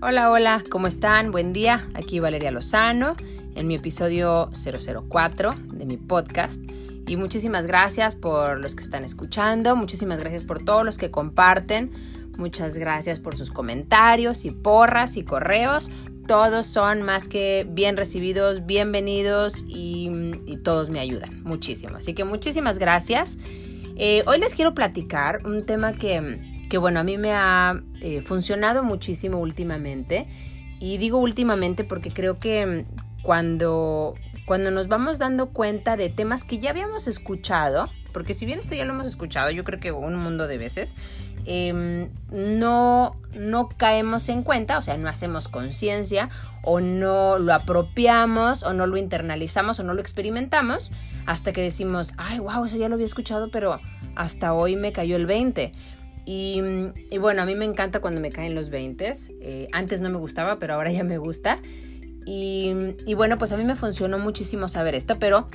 Hola, hola, ¿cómo están? Buen día, aquí Valeria Lozano en mi episodio 004 de mi podcast. Y muchísimas gracias por los que están escuchando, muchísimas gracias por todos los que comparten, muchas gracias por sus comentarios y porras y correos. Todos son más que bien recibidos, bienvenidos y, todos me ayudan muchísimo. Así que muchísimas gracias. Eh, hoy les quiero platicar un tema que que bueno, a mí me ha eh, funcionado muchísimo últimamente. Y digo últimamente porque creo que cuando, cuando nos vamos dando cuenta de temas que ya habíamos escuchado, porque si bien esto ya lo hemos escuchado, yo creo que un mundo de veces, em, no, no caemos en cuenta, o sea, no hacemos conciencia, o no lo apropiamos, o no lo internalizamos, o no lo experimentamos, hasta que decimos, ay, wow, eso ya lo había escuchado, pero hasta hoy me cayó el 20. Y, bueno, a mí me encanta cuando me caen los 20. Eh, antes no me gustaba, pero ahora ya me gusta. Y, bueno, pues a mí me funcionó muchísimo saber esto, pero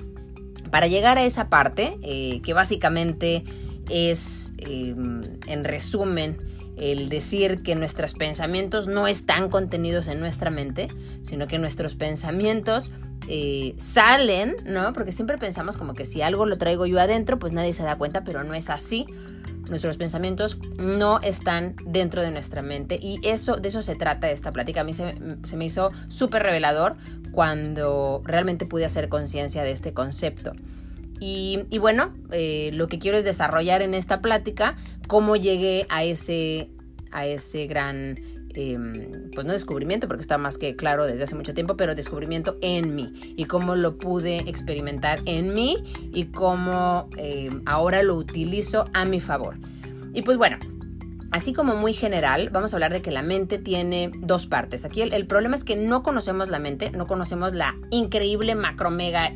para llegar a esa parte, eh, que básicamente es, em, en resumen, el decir que nuestros pensamientos no están contenidos en nuestra mente, sino que nuestros pensamientos eh, salen, ¿no? Porque siempre pensamos como que si algo lo traigo yo adentro, pues nadie se da cuenta, pero no es así nuestros pensamientos no están dentro de nuestra mente y eso de eso se trata esta plática. A mí se, me hizo súper revelador cuando realmente pude hacer conciencia de este concepto. Y, bueno, eh, lo que quiero es desarrollar en esta plática cómo llegué a ese, a ese gran Em, pues no descubrimiento, porque está más que claro desde hace mucho tiempo, pero descubrimiento en mí y cómo lo pude experimentar en mí y cómo em, ahora lo utilizo a mi favor. Y pues bueno, Así como muy general, vamos a hablar de que la mente tiene dos partes. Aquí el, problema es que no conocemos la mente, no conocemos la increíble macro mega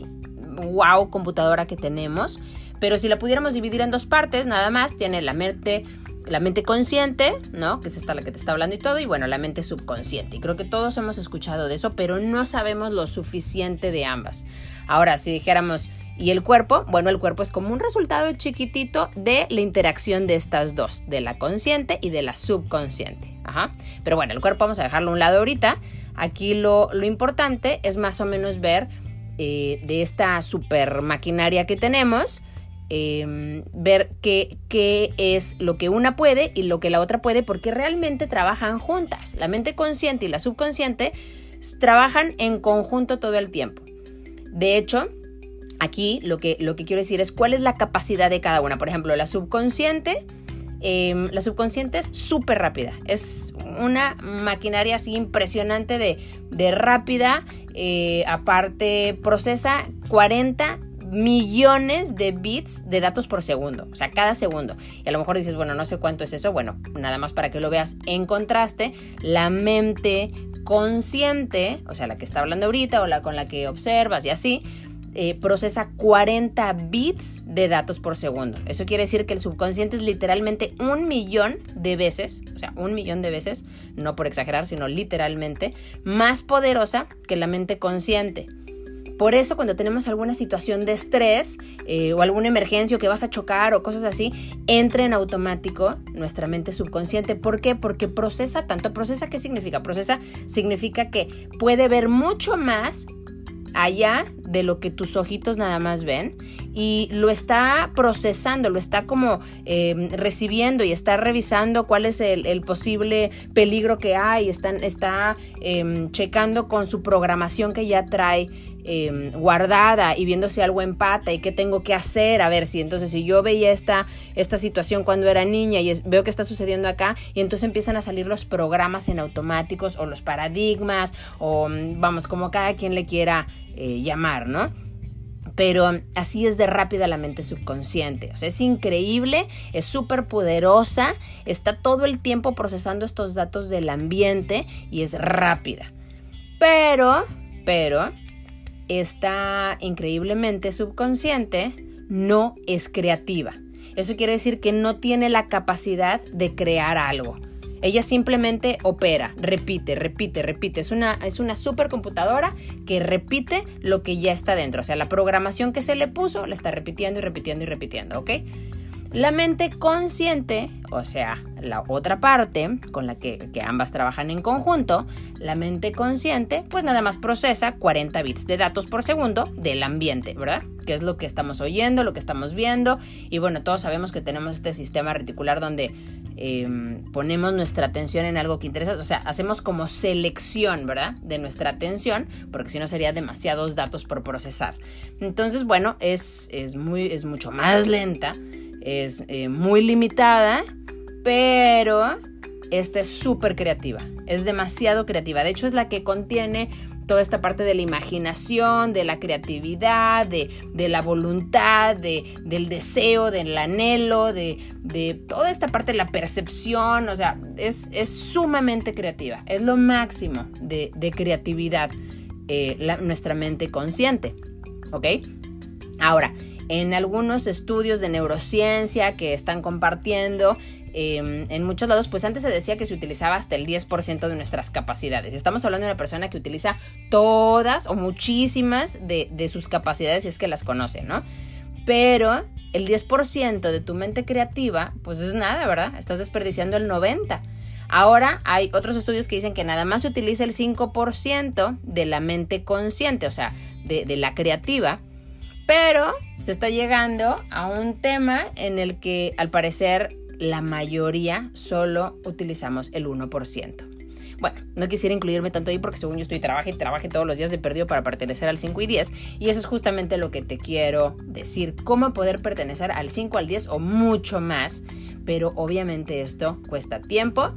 wow computadora que tenemos, pero si la pudiéramos dividir en dos partes, nada más, tiene la mente la mente consciente, ¿no? Que es esta la que te está hablando y todo, y bueno, la mente subconsciente. Y creo que todos hemos escuchado de eso, pero no sabemos lo suficiente de ambas. Ahora, si dijéramos, ¿y el cuerpo? Bueno, el cuerpo es como un resultado chiquitito de la interacción de estas dos, de la consciente y de la subconsciente. Ajá. Pero bueno, el cuerpo vamos a dejarlo a un lado ahorita. Aquí lo, lo importante es más o menos ver eh, de esta super maquinaria que tenemos, Em, ver qué, qué, es lo que una puede y lo que la otra puede, porque realmente trabajan juntas. La mente consciente y la subconsciente trabajan en conjunto todo el tiempo. De hecho, aquí lo que, lo que quiero decir es cuál es la capacidad de cada una. Por ejemplo, la subconsciente. Em, la subconsciente es súper rápida, es una maquinaria así impresionante de, de rápida, eh, aparte procesa 40 millones de bits de datos por segundo, o sea, cada segundo. Y a lo mejor dices, bueno, no sé cuánto es eso. Bueno, nada más para que lo veas en contraste, la mente consciente, o sea, la que está hablando ahorita o la con la que observas y así, eh, procesa 40 bits de datos por segundo. Eso quiere decir que el subconsciente es literalmente un millón de veces, o sea, un millón de veces, no por exagerar, sino literalmente, más poderosa que la mente consciente. Por eso cuando tenemos alguna situación de estrés eh, o alguna emergencia o que vas a chocar o cosas así, entra en automático nuestra mente subconsciente. ¿Por qué? Porque procesa tanto. ¿Procesa qué significa? Procesa significa que puede ver mucho más allá de lo que tus ojitos nada más ven y lo está procesando, lo está como em, recibiendo y está revisando cuál es el, posible peligro que hay, está, está em, checando con su programación que ya trae em, guardada y viendo si algo empata y qué tengo que hacer, a ver si entonces si yo veía esta, esta situación cuando era niña y veo que está sucediendo acá y entonces empiezan a salir los programas en automáticos o los paradigmas o mm, vamos como cada quien le quiera eh, llamar, ¿no? Pero así es de rápida la mente subconsciente. O sea, es increíble, es súper poderosa, está todo el tiempo procesando estos datos del ambiente y es rápida. Pero, pero, esta increíblemente subconsciente no es creativa. Eso quiere decir que no tiene la capacidad de crear algo. Ella simplemente opera, repite, repite, repite. Es una, es una supercomputadora que repite lo que ya está dentro. O sea, la programación que se le puso la está repitiendo y repitiendo y repitiendo, ¿ok? La mente consciente, o sea, la otra parte con la que, ambas trabajan en conjunto, la mente consciente, pues nada más procesa 40 bits de datos por segundo del ambiente, ¿verdad? Que es lo que estamos oyendo, lo que estamos viendo. Y bueno, todos sabemos que tenemos este sistema reticular donde em, ponemos nuestra atención en algo que interesa, o sea, hacemos como selección, ¿verdad? De nuestra atención, porque si no sería demasiados datos por procesar. Entonces, bueno, es, es, muy, es mucho más lenta es eh, muy limitada, pero esta es súper creativa, es demasiado creativa. De hecho, es la que contiene toda esta parte de la imaginación, de la creatividad, de, la voluntad, de, del deseo, del anhelo, de, toda esta parte de la percepción. O sea, es, sumamente creativa, es lo máximo de, creatividad eh, nuestra mente consciente. ¿Ok? Ahora, en algunos estudios de neurociencia que están compartiendo, em, en muchos lados, pues antes se decía que se utilizaba hasta el 10% de nuestras capacidades. Estamos hablando de una persona que utiliza todas o muchísimas de, de sus capacidades si es que las conoce, ¿no? Pero el 10% de tu mente creativa, pues es nada, ¿verdad? Estás desperdiciando el 90%. Ahora hay otros estudios que dicen que nada más se utiliza el 5% de la mente consciente, o sea, de, de la creativa, pero se está llegando a un tema en el que al parecer la mayoría solo utilizamos el 1%. Bueno, no quisiera incluirme tanto ahí porque según yo estoy trabajando y trabaje todos los días de perdido para pertenecer al 5 y 10 y eso es justamente lo que te quiero decir, cómo poder pertenecer al 5, al 10 o mucho más, pero obviamente esto cuesta tiempo,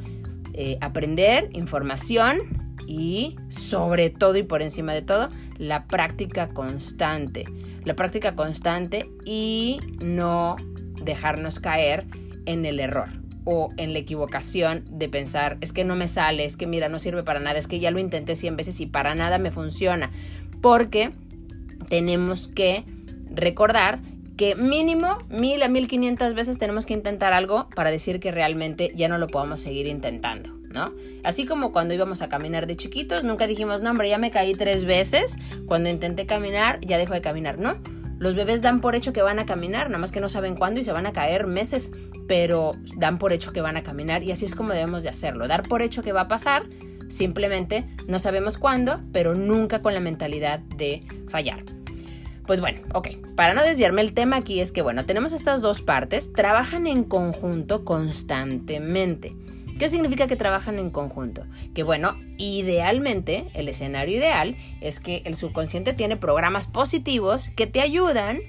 eh, aprender, información y sobre todo y por encima de todo, la práctica constante la práctica constante y no dejarnos caer en el error o en la equivocación de pensar, es que no me sale, es que mira, no sirve para nada, es que ya lo intenté 100 veces y para nada me funciona. Porque tenemos que recordar que mínimo mil a mil quinientas veces tenemos que intentar algo para decir que realmente ya no lo podamos seguir intentando. ¿no? Así como cuando íbamos a caminar de chiquitos, nunca dijimos, no, hombre, ya me caí tres veces, cuando intenté caminar ya dejo de caminar, ¿no? Los bebés dan por hecho que van a caminar, nada más que no saben cuándo y se van a caer meses, pero dan por hecho que van a caminar y así es como debemos de hacerlo, dar por hecho que va a pasar, simplemente no sabemos cuándo, pero nunca con la mentalidad de fallar. Pues bueno, ok, para no desviarme el tema aquí es que bueno, tenemos estas dos partes, trabajan en conjunto constantemente. ¿Qué significa que trabajan en conjunto? Que bueno, idealmente, el escenario ideal es que el subconsciente tiene programas positivos que te ayudan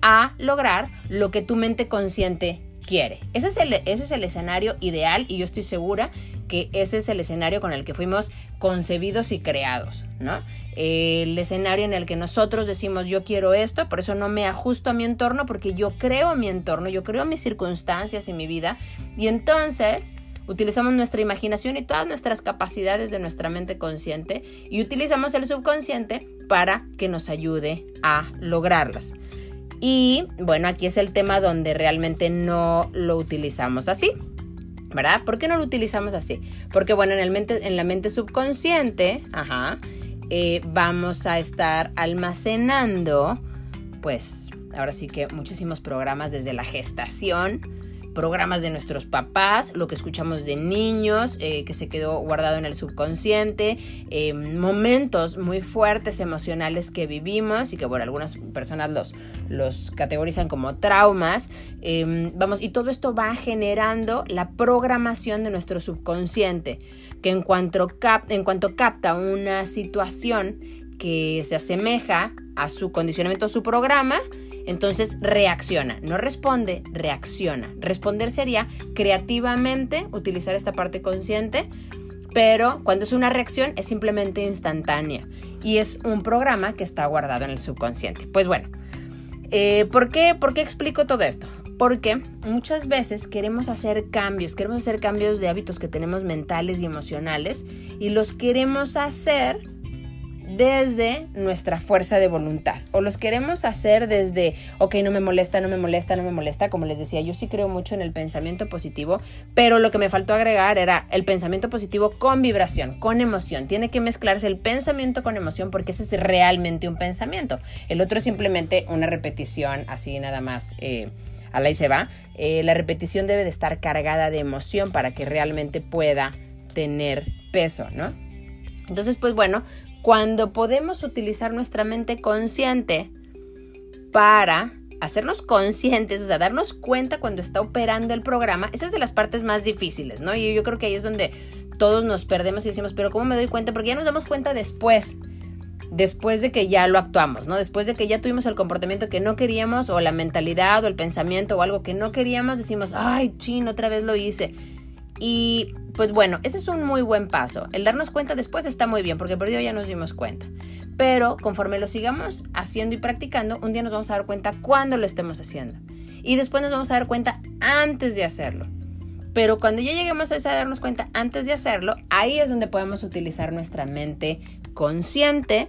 a lograr lo que tu mente consciente quiere. Ese es, el, ese es el escenario ideal y yo estoy segura que ese es el escenario con el que fuimos concebidos y creados, ¿no? El escenario en el que nosotros decimos yo quiero esto, por eso no me ajusto a mi entorno porque yo creo mi entorno, yo creo mis circunstancias y mi vida y entonces Utilizamos nuestra imaginación y todas nuestras capacidades de nuestra mente consciente y utilizamos el subconsciente para que nos ayude a lograrlas. Y bueno, aquí es el tema donde realmente no lo utilizamos así. ¿Verdad? ¿Por qué no lo utilizamos así? Porque bueno, en, el mente, en la mente subconsciente, eh, vamos a estar almacenando, pues ahora sí que muchísimos programas desde la gestación, programas de nuestros papás, lo que escuchamos de niños, eh, que se quedó guardado en el subconsciente, eh, momentos muy fuertes emocionales que vivimos y que bueno, algunas personas los, los categorizan como traumas. Em, vamos, y todo esto va generando la programación de nuestro subconsciente, que en cuanto, en cuanto capta una situación que se asemeja a su condicionamiento, a su programa, entonces reacciona, no responde, reacciona. Responder sería creativamente utilizar esta parte consciente, pero cuando es una reacción es simplemente instantánea y es un programa que está guardado en el subconsciente. Pues bueno, eh, ¿por, qué, ¿por qué explico todo esto? Porque muchas veces queremos hacer cambios, queremos hacer cambios de hábitos que tenemos mentales y emocionales y los queremos hacer desde nuestra fuerza de voluntad o los queremos hacer desde, ok, no me molesta, no me molesta, no me molesta, como les decía, yo sí creo mucho en el pensamiento positivo, pero lo que me faltó agregar era el pensamiento positivo con vibración, con emoción, tiene que mezclarse el pensamiento con emoción porque ese es realmente un pensamiento, el otro es simplemente una repetición así nada más. Eh, a la y se va, eh, la repetición debe de estar cargada de emoción para que realmente pueda tener peso, ¿no? Entonces, pues bueno, cuando podemos utilizar nuestra mente consciente para hacernos conscientes, o sea, darnos cuenta cuando está operando el programa, esa es de las partes más difíciles, ¿no? Y yo creo que ahí es donde todos nos perdemos y decimos, pero ¿cómo me doy cuenta? Porque ya nos damos cuenta después, después de que ya lo actuamos, ¿no? Después de que ya tuvimos el comportamiento que no queríamos o la mentalidad o el pensamiento o algo que no queríamos, decimos, ay, chin, otra vez lo hice. Y pues bueno, ese es un muy buen paso. El darnos cuenta después está muy bien porque por Dios ya nos dimos cuenta. Pero conforme lo sigamos haciendo y practicando, un día nos vamos a dar cuenta cuando lo estemos haciendo. Y después nos vamos a dar cuenta antes de hacerlo. Pero cuando ya lleguemos a esa darnos cuenta antes de hacerlo, ahí es donde podemos utilizar nuestra mente consciente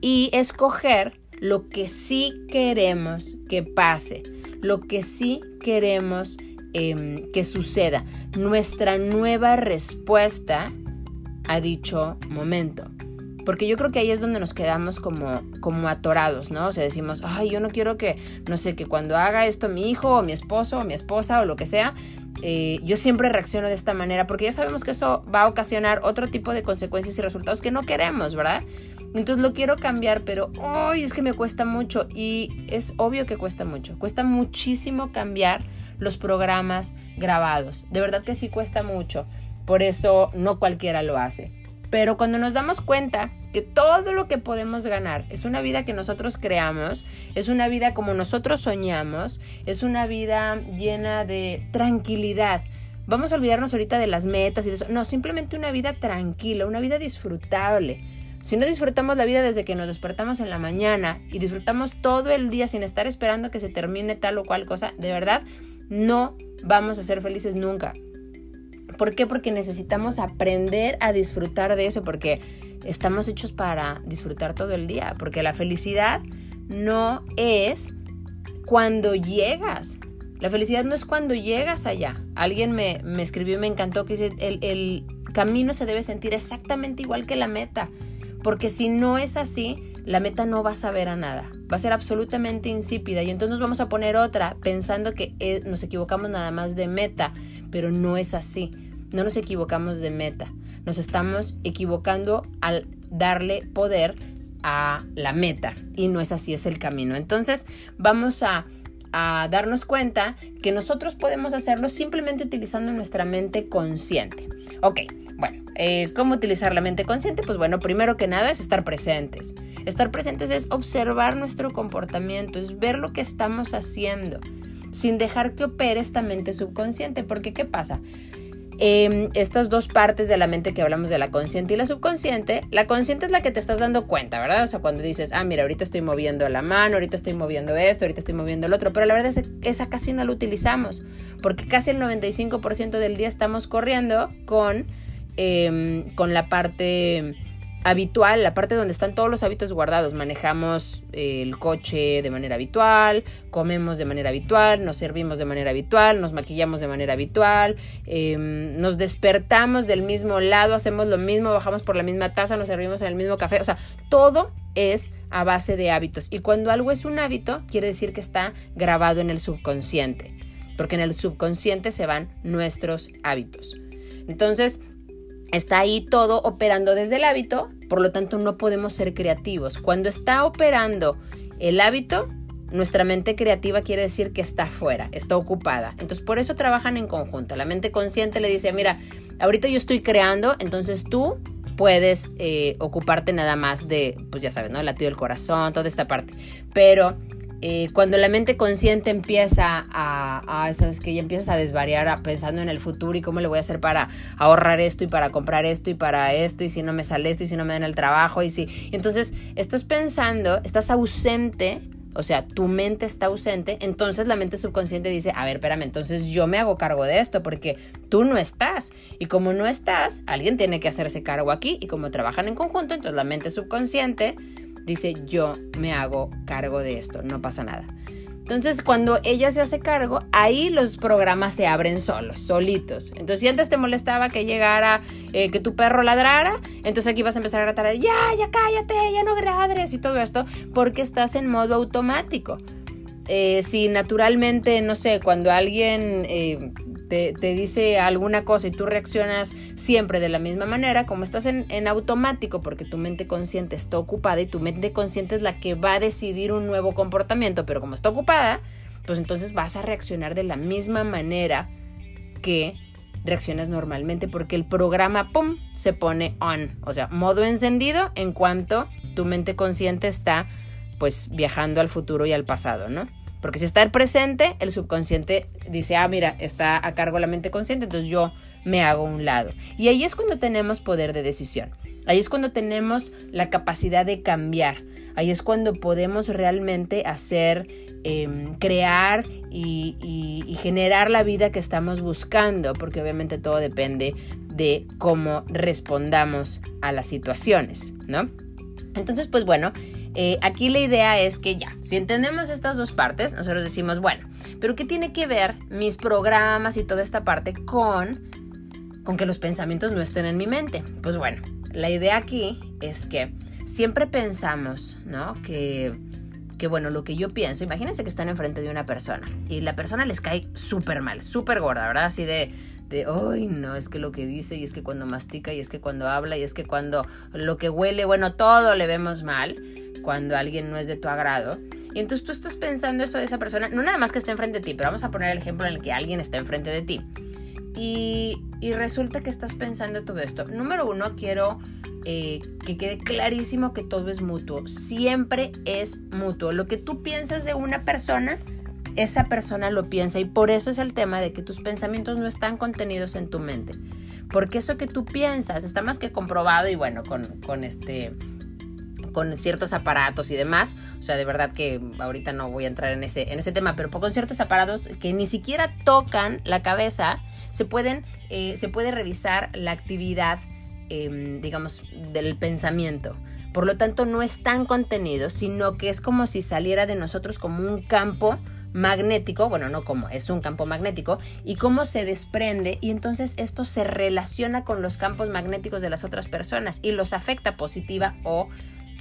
y escoger lo que sí queremos que pase, lo que sí queremos em, que suceda, nuestra nueva respuesta a dicho momento. Porque yo creo que ahí es donde nos quedamos como, como atorados, ¿no? O sea, decimos, ay, yo no quiero que, no sé, que cuando haga esto mi hijo o mi esposo o mi esposa o lo que sea, eh, yo siempre reacciono de esta manera, porque ya sabemos que eso va a ocasionar otro tipo de consecuencias y resultados que no queremos, ¿verdad? Entonces lo quiero cambiar, pero hoy es que me cuesta mucho y es obvio que cuesta mucho. Cuesta muchísimo cambiar los programas grabados. De verdad que sí cuesta mucho. Por eso no cualquiera lo hace. Pero cuando nos damos cuenta que todo lo que podemos ganar es una vida que nosotros creamos, es una vida como nosotros soñamos, es una vida llena de tranquilidad. Vamos a olvidarnos ahorita de las metas y de eso. No, simplemente una vida tranquila, una vida disfrutable. Si no disfrutamos la vida desde que nos despertamos en la mañana y disfrutamos todo el día sin estar esperando que se termine tal o cual cosa, de verdad, no vamos a ser felices nunca. ¿Por qué? Porque necesitamos aprender a disfrutar de eso, porque estamos hechos para disfrutar todo el día, porque la felicidad no es cuando llegas. La felicidad no es cuando llegas allá. Alguien me, escribió y me encantó que dice, el, el camino se debe sentir exactamente igual que la meta, porque si no es así, la meta no va a saber a nada, va a ser absolutamente insípida y entonces nos vamos a poner otra pensando que eh, nos equivocamos nada más de meta, pero no es así no nos equivocamos de meta, nos estamos equivocando al darle poder a la meta y no es así, es el camino. Entonces vamos a, darnos cuenta que nosotros podemos hacerlo simplemente utilizando nuestra mente consciente. Ok, bueno, eh, ¿cómo utilizar la mente consciente? Pues bueno, primero que nada es estar presentes. Estar presentes es observar nuestro comportamiento, es ver lo que estamos haciendo, sin dejar que opere esta mente subconsciente, porque ¿qué pasa? Em, estas dos partes de la mente que hablamos de la consciente y la subconsciente, la consciente es la que te estás dando cuenta, ¿verdad? O sea, cuando dices, ah, mira, ahorita estoy moviendo la mano, ahorita estoy moviendo esto, ahorita estoy moviendo el otro, pero la verdad es que esa casi no la utilizamos, porque casi el 95% del día estamos corriendo con, em, con la parte habitual, la parte donde están todos los hábitos guardados. Manejamos el coche de manera habitual, comemos de manera habitual, nos servimos de manera habitual, nos maquillamos de manera habitual, em, nos despertamos del mismo lado, hacemos lo mismo, bajamos por la misma taza, nos servimos en el mismo café. O sea, todo es a base de hábitos. Y cuando algo es un hábito, quiere decir que está grabado en el subconsciente, porque en el subconsciente se van nuestros hábitos. Entonces, Está ahí todo operando desde el hábito, por lo tanto no podemos ser creativos. Cuando está operando el hábito, nuestra mente creativa quiere decir que está fuera, está ocupada. Entonces por eso trabajan en conjunto. La mente consciente le dice, mira, ahorita yo estoy creando, entonces tú puedes eh, ocuparte nada más de, pues ya sabes, ¿no? El latido del corazón, toda esta parte. Pero eh, cuando la mente consciente empieza a, ¿sabes que Ya empiezas a desvariar pensando en el futuro y cómo le voy a hacer para ahorrar esto y para comprar esto y para esto y si no me sale esto y si no me dan el trabajo y si... entonces estás pensando, estás ausente, o sea, tu mente está ausente, entonces la mente subconsciente dice, a ver, espérame, entonces yo me hago cargo de esto porque tú no estás. Y como no estás, alguien tiene que hacerse cargo aquí y como trabajan en conjunto, entonces la mente subconsciente dice yo me hago cargo de esto, no pasa nada. Entonces, cuando ella se hace cargo, ahí los programas se abren solos, solitos. Entonces, si antes te molestaba que llegara, eh, que tu perro ladrara, entonces aquí vas a empezar a gritar, ya, ya cállate, ya no ladres y todo esto, porque estás en modo automático. eh, si naturalmente, no sé, cuando alguien eh, te, dice alguna cosa y tú reaccionas siempre de la misma manera, como estás en, en, automático porque tu mente consciente está ocupada y tu mente consciente es la que va a decidir un nuevo comportamiento, pero como está ocupada, pues entonces vas a reaccionar de la misma manera que reaccionas normalmente porque el programa, ¡pum!, se pone on, o sea, modo encendido en cuanto tu mente consciente está pues viajando al futuro y al pasado, ¿no? Porque si está el presente, el subconsciente dice, ah, mira, está a cargo la mente consciente, entonces yo me hago un lado. Y ahí es cuando tenemos poder de decisión. Ahí es cuando tenemos la capacidad de cambiar. Ahí es cuando podemos realmente hacer, em, crear y, y generar la vida que estamos buscando, porque obviamente todo depende de cómo respondamos a las situaciones, ¿no? Entonces, pues bueno, eh, aquí la idea es que ya, si entendemos estas dos partes, nosotros decimos, bueno, pero ¿qué tiene que ver mis programas y toda esta parte con, con que los pensamientos no estén en mi mente? Pues bueno, la idea aquí es que siempre pensamos, ¿no? Que, que bueno, lo que yo pienso, imagínense que están enfrente de una persona y la persona les cae súper mal, súper gorda, ¿verdad? Así de, de, ay, no, es que lo que dice y es que cuando mastica y es que cuando habla y es que cuando lo que huele, bueno, todo le vemos mal cuando alguien no es de tu agrado. Y entonces tú estás pensando eso de esa persona, no nada más que esté enfrente de ti, pero vamos a poner el ejemplo en el que alguien está enfrente de ti. Y, y resulta que estás pensando todo esto. Número uno, quiero eh, que quede clarísimo que todo es mutuo. Siempre es mutuo. Lo que tú piensas de una persona, esa persona lo piensa. Y por eso es el tema de que tus pensamientos no están contenidos en tu mente. Porque eso que tú piensas está más que comprobado y bueno, con, con este con ciertos aparatos y demás. O sea, de verdad que ahorita no voy a entrar en ese, en ese tema, pero con ciertos aparatos que ni siquiera tocan la cabeza, se, pueden, eh, se puede revisar la actividad, em, digamos, del pensamiento. Por lo tanto, no es tan contenido, sino que es como si saliera de nosotros como un campo magnético, bueno, no como, es un campo magnético, y cómo se desprende y entonces esto se relaciona con los campos magnéticos de las otras personas y los afecta positiva o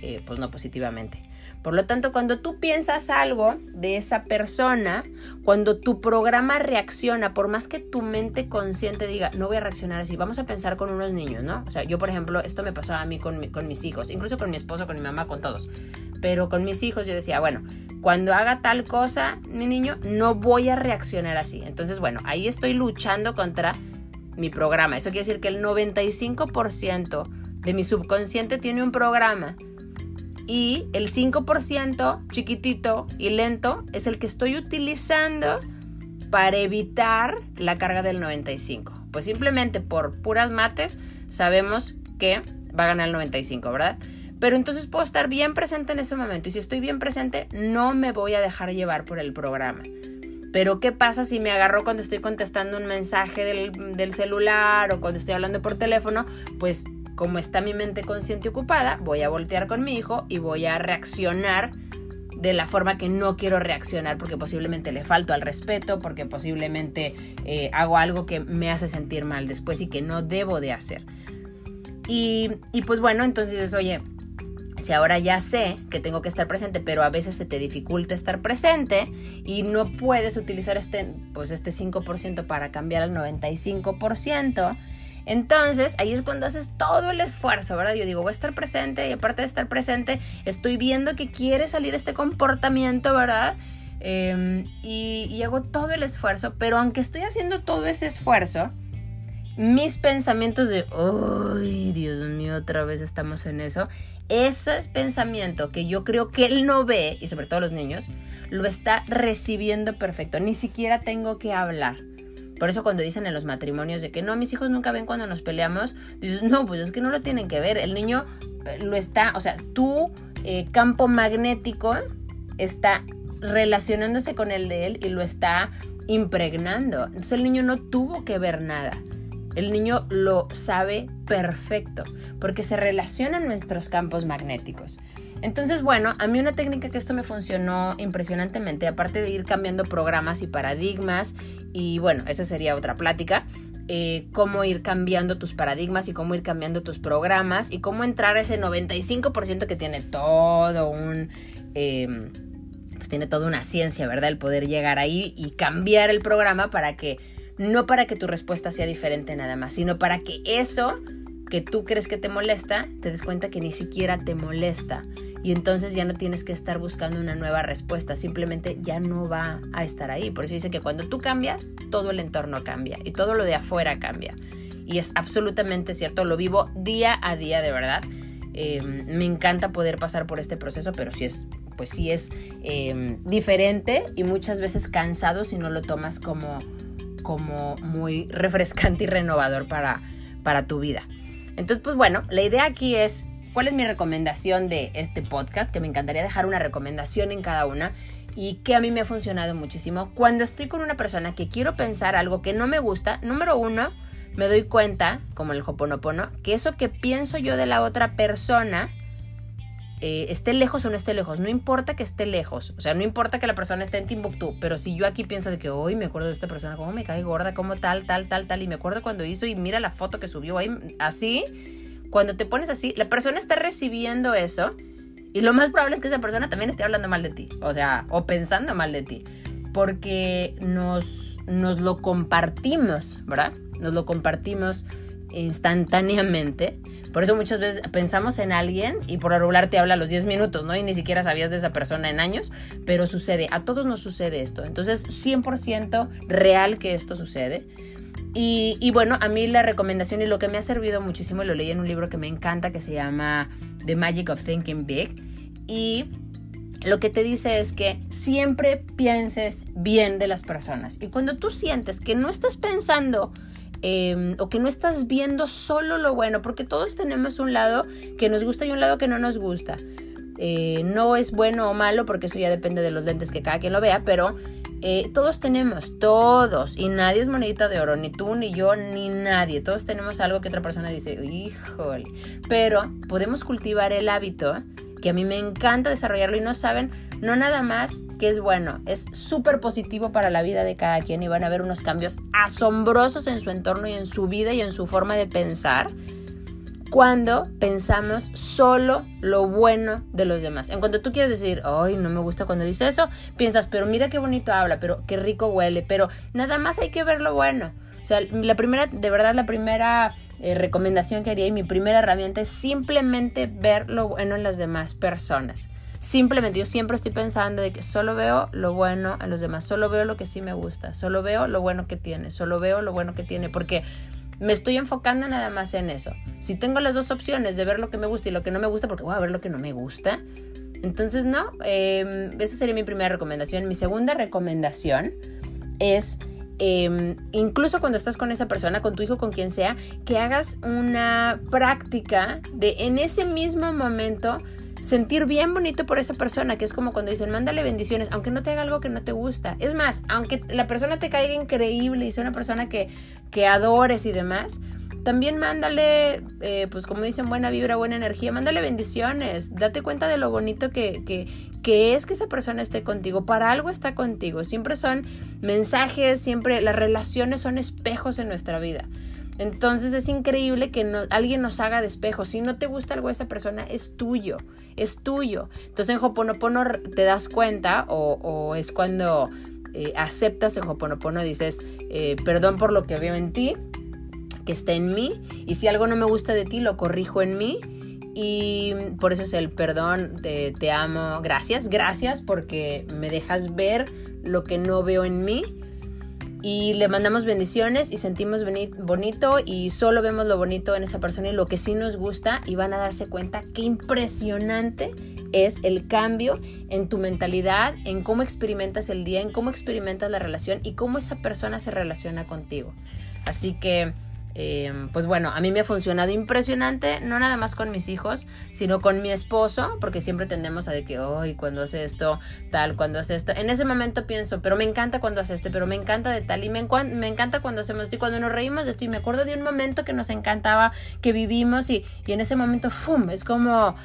eh, pues no positivamente. Por lo tanto, cuando tú piensas algo de esa persona, cuando tu programa reacciona, por más que tu mente consciente diga, no voy a reaccionar así, vamos a pensar con unos niños, ¿no? O sea, yo, por ejemplo, esto me pasó a mí con, con mis hijos, incluso con mi esposo, con mi mamá, con todos. Pero con mis hijos yo decía, bueno, cuando haga tal cosa, mi niño, no voy a reaccionar así. Entonces, bueno, ahí estoy luchando contra mi programa. Eso quiere decir que el 95% de mi subconsciente tiene un programa y el 5% chiquitito y lento es el que estoy utilizando para evitar la carga del 95. Pues simplemente por puras mates sabemos que va a ganar el 95, ¿verdad? Pero entonces puedo estar bien presente en ese momento y si estoy bien presente no me voy a dejar llevar por el programa. Pero ¿qué pasa si me agarro cuando estoy contestando un mensaje del, del celular o cuando estoy hablando por teléfono? Pues como está mi mente consciente ocupada, voy a voltear con mi hijo y voy a reaccionar de la forma que no quiero reaccionar porque posiblemente le falto al respeto, porque posiblemente eh, hago algo que me hace sentir mal después y que no debo de hacer. Y, y pues bueno, entonces oye, si ahora ya sé que tengo que estar presente, pero a veces se te dificulta estar presente y no puedes utilizar este, pues este 5% para cambiar al 95%, entonces, ahí es cuando haces todo el esfuerzo, ¿verdad? Yo digo, voy a estar presente y aparte de estar presente, estoy viendo que quiere salir este comportamiento, ¿verdad? Em, y, hago todo el esfuerzo, pero aunque estoy haciendo todo ese esfuerzo, mis pensamientos de, ¡ay, Dios mío, otra vez estamos en eso! Ese pensamiento que yo creo que él no ve, y sobre todo los niños, lo está recibiendo perfecto. Ni siquiera tengo que hablar. Por eso cuando dicen en los matrimonios de que no, mis hijos nunca ven cuando nos peleamos, dices, no, pues es que no lo tienen que ver. El niño eh, lo está, o sea, tu eh, campo magnético está relacionándose con el de él y lo está impregnando. Entonces el niño no tuvo que ver nada. El niño lo sabe perfecto porque se relacionan nuestros campos magnéticos. Entonces, bueno, a mí una técnica que esto me funcionó impresionantemente, aparte de ir cambiando programas y paradigmas, y bueno, esa sería otra plática, eh, cómo ir cambiando tus paradigmas y cómo ir cambiando tus programas y cómo entrar a ese 95% que tiene todo un... Em, pues tiene toda una ciencia, ¿verdad? El poder llegar ahí y cambiar el programa para que, no para que tu respuesta sea diferente nada más, sino para que eso que tú crees que te molesta, te des cuenta que ni siquiera te molesta. Y entonces ya no tienes que estar buscando una nueva respuesta, simplemente ya no va a estar ahí. Por eso dice que cuando tú cambias, todo el entorno cambia y todo lo de afuera cambia. Y es absolutamente cierto, lo vivo día a día de verdad. Em, me encanta poder pasar por este proceso, pero sí es, pues sí es em, diferente y muchas veces cansado si no lo tomas como, como muy refrescante y renovador para, para tu vida. Entonces, pues bueno, la idea aquí es, ¿cuál es mi recomendación de este podcast? Que me encantaría dejar una recomendación en cada una y que a mí me ha funcionado muchísimo. Cuando estoy con una persona que quiero pensar algo que no me gusta, número uno, me doy cuenta, como el Hoponopono, que eso que pienso yo de la otra persona eh, esté lejos o no esté lejos. No importa que esté lejos. O sea, no importa que la persona esté en Timbuktu. Pero si yo aquí pienso de que hoy me acuerdo de esta persona, cómo me cae gorda, cómo tal, tal, tal, tal. Y me acuerdo cuando hizo y mira la foto que subió ahí. Así, cuando te pones así, la persona está recibiendo eso. Y lo más probable es que esa persona también esté hablando mal de ti. O sea, o pensando mal de ti. Porque nos, nos lo compartimos, ¿verdad? nos lo compartimos instantáneamente. Por eso muchas veces pensamos en alguien y por regular te habla los 10 minutos, ¿no? Y ni siquiera sabías de esa persona en años, pero sucede, a todos nos sucede esto. Entonces, 100% real que esto sucede. Y, bueno, a mí la recomendación y lo que me ha servido muchísimo, lo leí en un libro que me encanta que se llama The Magic of Thinking Big. Y lo que te dice es que siempre pienses bien de las personas. Y cuando tú sientes que no estás pensando Em, o que no estás viendo solo lo bueno, porque todos tenemos un lado que nos gusta y un lado que no nos gusta. Eh, no es bueno o malo, porque eso ya depende de los lentes que cada quien lo vea, pero eh, todos tenemos, todos, y nadie es monedita de oro, ni tú, ni yo, ni nadie. Todos tenemos algo que otra persona dice, híjole, pero podemos cultivar el hábito, que a mí me encanta desarrollarlo y no saben no nada más que es bueno, es súper positivo para la vida de cada quien y van a ver unos cambios asombrosos en su entorno y en su vida y en su forma de pensar cuando pensamos solo lo bueno de los demás. En cuanto tú quieres decir, ay, no me gusta cuando dice eso, piensas, pero mira qué bonito habla, pero qué rico huele, pero nada más hay que ver lo bueno. O sea, la primera, de verdad, la primera eh, recomendación que haría y mi primera herramienta es simplemente ver lo bueno en las demás personas. Simplemente yo siempre estoy pensando de que solo veo lo bueno en los demás, solo veo lo que sí me gusta, solo veo lo bueno que tiene, solo veo lo bueno que tiene, porque me estoy enfocando nada más en eso. Si tengo las dos opciones de ver lo que me gusta y lo que no me gusta, porque voy a ver lo que no me gusta, entonces no, eh, esa sería mi primera recomendación. Mi segunda recomendación es... Em, incluso cuando estás con esa persona, con tu hijo, con quien sea, que hagas una práctica de en ese mismo momento sentir bien bonito por esa persona, que es como cuando dicen, mándale bendiciones, aunque no te haga algo que no te gusta. Es más, aunque la persona te caiga increíble y sea una persona que, que adores y demás, también mándale, eh, pues como dicen, buena vibra, buena energía, mándale bendiciones, date cuenta de lo bonito que, que, que es que esa persona esté contigo, para algo está contigo, siempre son mensajes, siempre las relaciones son espejos en nuestra vida. Entonces es increíble que alguien nos haga de espejo. Si no te gusta algo de esa persona, es tuyo, es tuyo. Entonces en Hoponopono te das cuenta o, es cuando eh, aceptas en Hoponopono, dices, eh, perdón por lo que veo en ti, que está en mí, y si algo no me gusta de ti, lo corrijo en mí. Y por eso es el perdón, te amo, gracias, gracias porque me dejas ver lo que no veo en mí y le mandamos bendiciones y sentimos bonito y solo vemos lo bonito en esa persona y lo que sí nos gusta y van a darse cuenta qué impresionante es el cambio en tu mentalidad, en cómo experimentas el día, en cómo experimentas la relación y cómo esa persona se relaciona contigo. Así que Em, pues bueno, a mí me ha funcionado impresionante, no nada más con mis hijos, sino con mi esposo, porque siempre tendemos a de que, hoy cuando hace esto, tal, cuando hace esto. En ese momento pienso, pero me encanta cuando hace este, pero me encanta de tal, y me, encanta cuando hacemos esto, y cuando nos reímos de esto, y me acuerdo de un momento que nos encantaba, que vivimos, y, y en ese momento, ¡fum! Es como,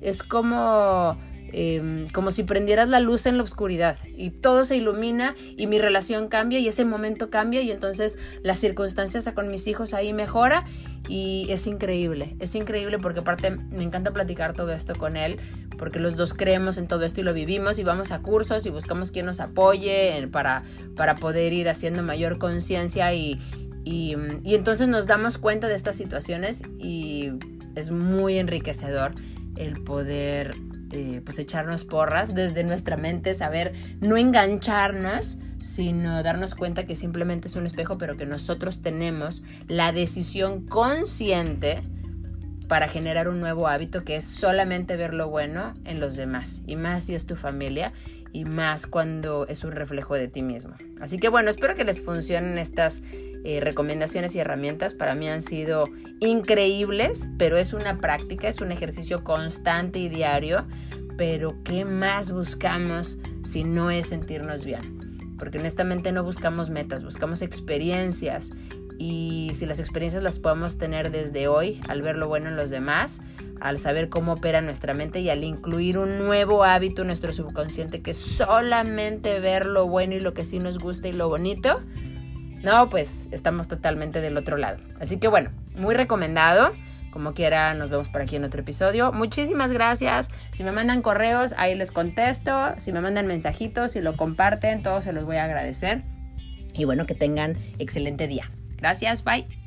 es como Em, como si prendieras la luz en la oscuridad y todo se ilumina y mi relación cambia y ese momento cambia y entonces las circunstancias con mis hijos ahí mejora y es increíble, es increíble porque aparte me encanta platicar todo esto con él porque los dos creemos en todo esto y lo vivimos y vamos a cursos y buscamos quien nos apoye para, para poder ir haciendo mayor conciencia y, y, y entonces nos damos cuenta de estas situaciones y es muy enriquecedor el poder eh, pues echarnos porras desde nuestra mente, saber no engancharnos, sino darnos cuenta que simplemente es un espejo, pero que nosotros tenemos la decisión consciente para generar un nuevo hábito que es solamente ver lo bueno en los demás, y más si es tu familia, y más cuando es un reflejo de ti mismo. Así que bueno, espero que les funcionen estas eh, recomendaciones y herramientas para mí han sido increíbles, pero es una práctica, es un ejercicio constante y diario. Pero ¿qué más buscamos si no es sentirnos bien? Porque honestamente no buscamos metas, buscamos experiencias. Y si las experiencias las podemos tener desde hoy, al ver lo bueno en los demás, al saber cómo opera nuestra mente y al incluir un nuevo hábito en nuestro subconsciente que es solamente ver lo bueno y lo que sí nos gusta y lo bonito, no, pues estamos totalmente del otro lado. Así que bueno, muy recomendado. Como quiera, nos vemos por aquí en otro episodio. Muchísimas gracias. Si me mandan correos, ahí les contesto. Si me mandan mensajitos, si lo comparten, todos se los voy a agradecer. Y bueno, que tengan excelente día. Gracias, bye.